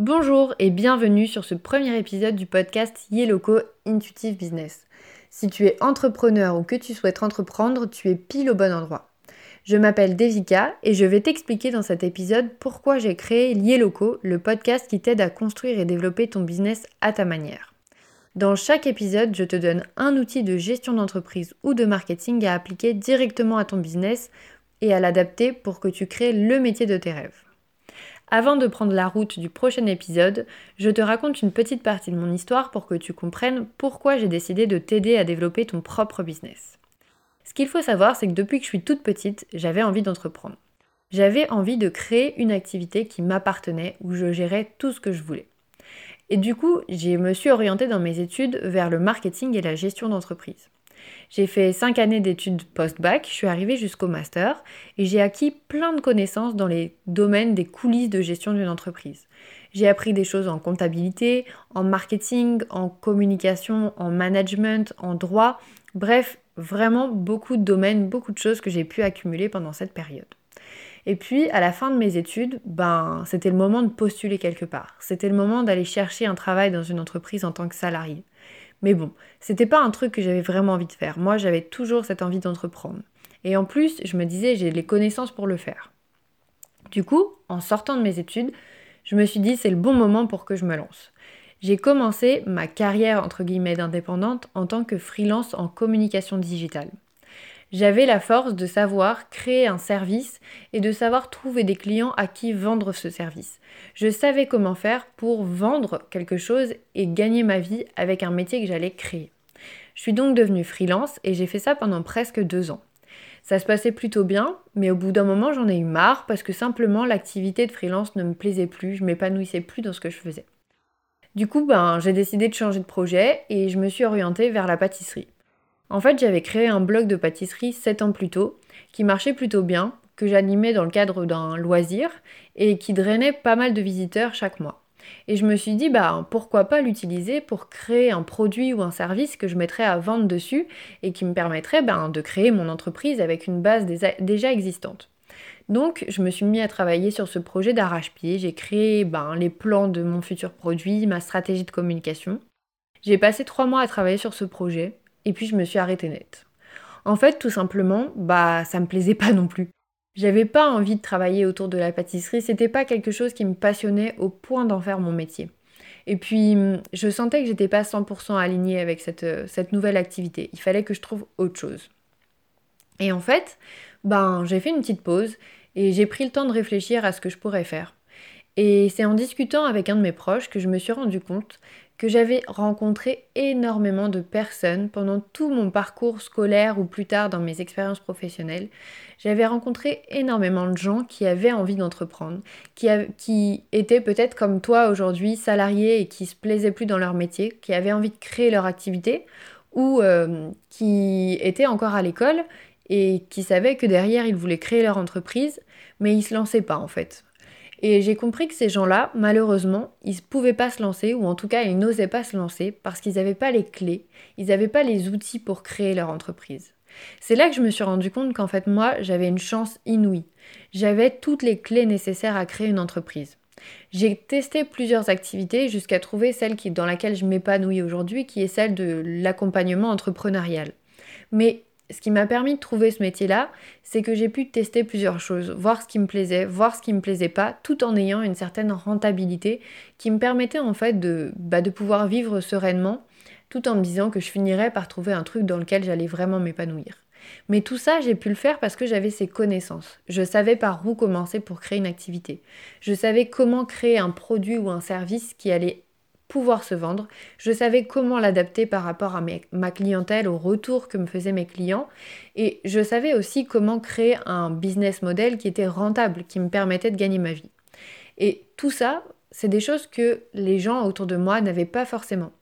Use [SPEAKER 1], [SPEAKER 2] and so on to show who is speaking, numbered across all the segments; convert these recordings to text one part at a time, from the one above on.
[SPEAKER 1] Bonjour et bienvenue sur ce premier épisode du podcast Yellowco Intuitive Business. Si tu es entrepreneur ou que tu souhaites entreprendre, tu es pile au bon endroit. Je m'appelle Devika et je vais t'expliquer dans cet épisode pourquoi j'ai créé Yellowco, le podcast qui t'aide à construire et développer ton business à ta manière. Dans chaque épisode, je te donne un outil de gestion d'entreprise ou de marketing à appliquer directement à ton business et à l'adapter pour que tu crées le métier de tes rêves. Avant de prendre la route du prochain épisode, je te raconte une petite partie de mon histoire pour que tu comprennes pourquoi j'ai décidé de t'aider à développer ton propre business. Ce qu'il faut savoir, c'est que depuis que je suis toute petite, j'avais envie d'entreprendre. J'avais envie de créer une activité qui m'appartenait, où je gérais tout ce que je voulais. Et du coup, je me suis orientée dans mes études vers le marketing et la gestion d'entreprise. J'ai fait 5 années d'études post-bac, je suis arrivée jusqu'au master et j'ai acquis plein de connaissances dans les domaines des coulisses de gestion d'une entreprise. J'ai appris des choses en comptabilité, en marketing, en communication, en management, en droit, bref, vraiment beaucoup de domaines, beaucoup de choses que j'ai pu accumuler pendant cette période. Et puis, à la fin de mes études, ben, c'était le moment de postuler quelque part. C'était le moment d'aller chercher un travail dans une entreprise en tant que salarié. Mais bon, c'était pas un truc que j'avais vraiment envie de faire. Moi, j'avais toujours cette envie d'entreprendre. Et en plus, je me disais, j'ai les connaissances pour le faire. Du coup, en sortant de mes études, je me suis dit, c'est le bon moment pour que je me lance. J'ai commencé ma carrière entre guillemets d'indépendante en tant que freelance en communication digitale. J'avais la force de savoir créer un service et de savoir trouver des clients à qui vendre ce service. Je savais comment faire pour vendre quelque chose et gagner ma vie avec un métier que j'allais créer. Je suis donc devenue freelance et j'ai fait ça pendant presque deux ans. Ça se passait plutôt bien, mais au bout d'un moment j'en ai eu marre parce que simplement l'activité de freelance ne me plaisait plus, je m'épanouissais plus dans ce que je faisais. Du coup, ben, j'ai décidé de changer de projet et je me suis orientée vers la pâtisserie. En fait, j'avais créé un blog de pâtisserie 7 ans plus tôt, qui marchait plutôt bien, que j'animais dans le cadre d'un loisir, et qui drainait pas mal de visiteurs chaque mois. Et je me suis dit, bah, pourquoi pas l'utiliser pour créer un produit ou un service que je mettrais à vendre dessus et qui me permettrait ben, de créer mon entreprise avec une base déjà existante. Donc, je me suis mis à travailler sur ce projet d'arrache-pied. J'ai créé ben, les plans de mon futur produit, ma stratégie de communication. J'ai passé trois mois à travailler sur ce projet et puis je me suis arrêtée net. En fait, tout simplement, bah ça me plaisait pas non plus. J'avais pas envie de travailler autour de la pâtisserie, c'était pas quelque chose qui me passionnait au point d'en faire mon métier. Et puis, je sentais que j'étais pas 100% alignée avec cette, euh, cette nouvelle activité. Il fallait que je trouve autre chose. Et en fait, ben, j'ai fait une petite pause et j'ai pris le temps de réfléchir à ce que je pourrais faire. Et c'est en discutant avec un de mes proches que je me suis rendu compte que j'avais rencontré énormément de personnes pendant tout mon parcours scolaire ou plus tard dans mes expériences professionnelles. J'avais rencontré énormément de gens qui avaient envie d'entreprendre, qui, étaient peut-être comme toi aujourd'hui salariés et qui se plaisaient plus dans leur métier, qui avaient envie de créer leur activité ou euh, qui étaient encore à l'école et qui savaient que derrière ils voulaient créer leur entreprise, mais ils se lançaient pas en fait. Et j'ai compris que ces gens-là, malheureusement, ils ne pouvaient pas se lancer, ou en tout cas, ils n'osaient pas se lancer parce qu'ils n'avaient pas les clés, ils n'avaient pas les outils pour créer leur entreprise. C'est là que je me suis rendu compte qu'en fait, moi, j'avais une chance inouïe. J'avais toutes les clés nécessaires à créer une entreprise. J'ai testé plusieurs activités jusqu'à trouver celle dans laquelle je m'épanouis aujourd'hui, qui est celle de l'accompagnement entrepreneurial. Mais ce qui m'a permis de trouver ce métier-là, c'est que j'ai pu tester plusieurs choses, voir ce qui me plaisait, voir ce qui me plaisait pas, tout en ayant une certaine rentabilité qui me permettait en fait de, bah, de pouvoir vivre sereinement, tout en me disant que je finirais par trouver un truc dans lequel j'allais vraiment m'épanouir. Mais tout ça, j'ai pu le faire parce que j'avais ces connaissances. Je savais par où commencer pour créer une activité. Je savais comment créer un produit ou un service qui allait pouvoir se vendre. Je savais comment l'adapter par rapport à ma clientèle, au retour que me faisaient mes clients. Et je savais aussi comment créer un business model qui était rentable, qui me permettait de gagner ma vie. Et tout ça, c'est des choses que les gens autour de moi n'avaient pas forcément.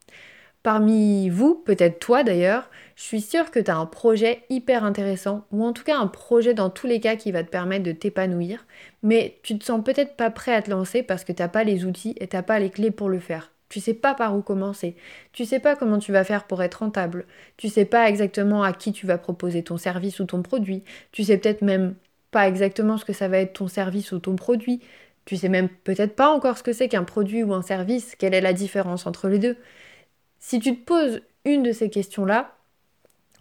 [SPEAKER 1] Parmi vous, peut-être toi d'ailleurs, je suis sûre que tu as un projet hyper intéressant, ou en tout cas un projet dans tous les cas qui va te permettre de t'épanouir, mais tu te sens peut-être pas prêt à te lancer parce que tu n'as pas les outils et tu n'as pas les clés pour le faire. Tu sais pas par où commencer. Tu sais pas comment tu vas faire pour être rentable. Tu sais pas exactement à qui tu vas proposer ton service ou ton produit. Tu sais peut-être même pas exactement ce que ça va être ton service ou ton produit. Tu sais même peut-être pas encore ce que c'est qu'un produit ou un service, quelle est la différence entre les deux? Si tu te poses une de ces questions-là,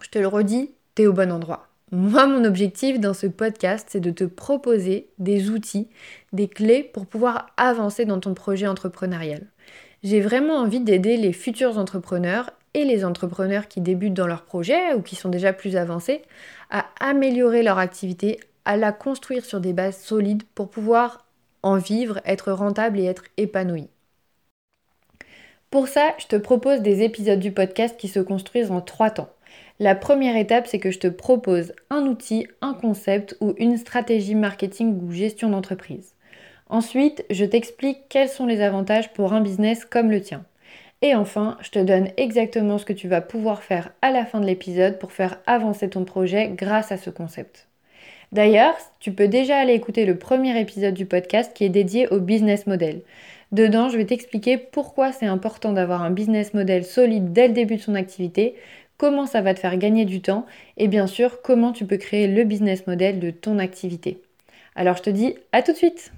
[SPEAKER 1] je te le redis, tu es au bon endroit. Moi, mon objectif dans ce podcast, c'est de te proposer des outils, des clés pour pouvoir avancer dans ton projet entrepreneurial. J'ai vraiment envie d'aider les futurs entrepreneurs et les entrepreneurs qui débutent dans leur projet ou qui sont déjà plus avancés à améliorer leur activité, à la construire sur des bases solides pour pouvoir en vivre, être rentable et être épanoui. Pour ça, je te propose des épisodes du podcast qui se construisent en trois temps. La première étape, c'est que je te propose un outil, un concept ou une stratégie marketing ou gestion d'entreprise. Ensuite, je t'explique quels sont les avantages pour un business comme le tien. Et enfin, je te donne exactement ce que tu vas pouvoir faire à la fin de l'épisode pour faire avancer ton projet grâce à ce concept. D'ailleurs, tu peux déjà aller écouter le premier épisode du podcast qui est dédié au business model. Dedans, je vais t'expliquer pourquoi c'est important d'avoir un business model solide dès le début de son activité, comment ça va te faire gagner du temps et bien sûr comment tu peux créer le business model de ton activité. Alors je te dis à tout de suite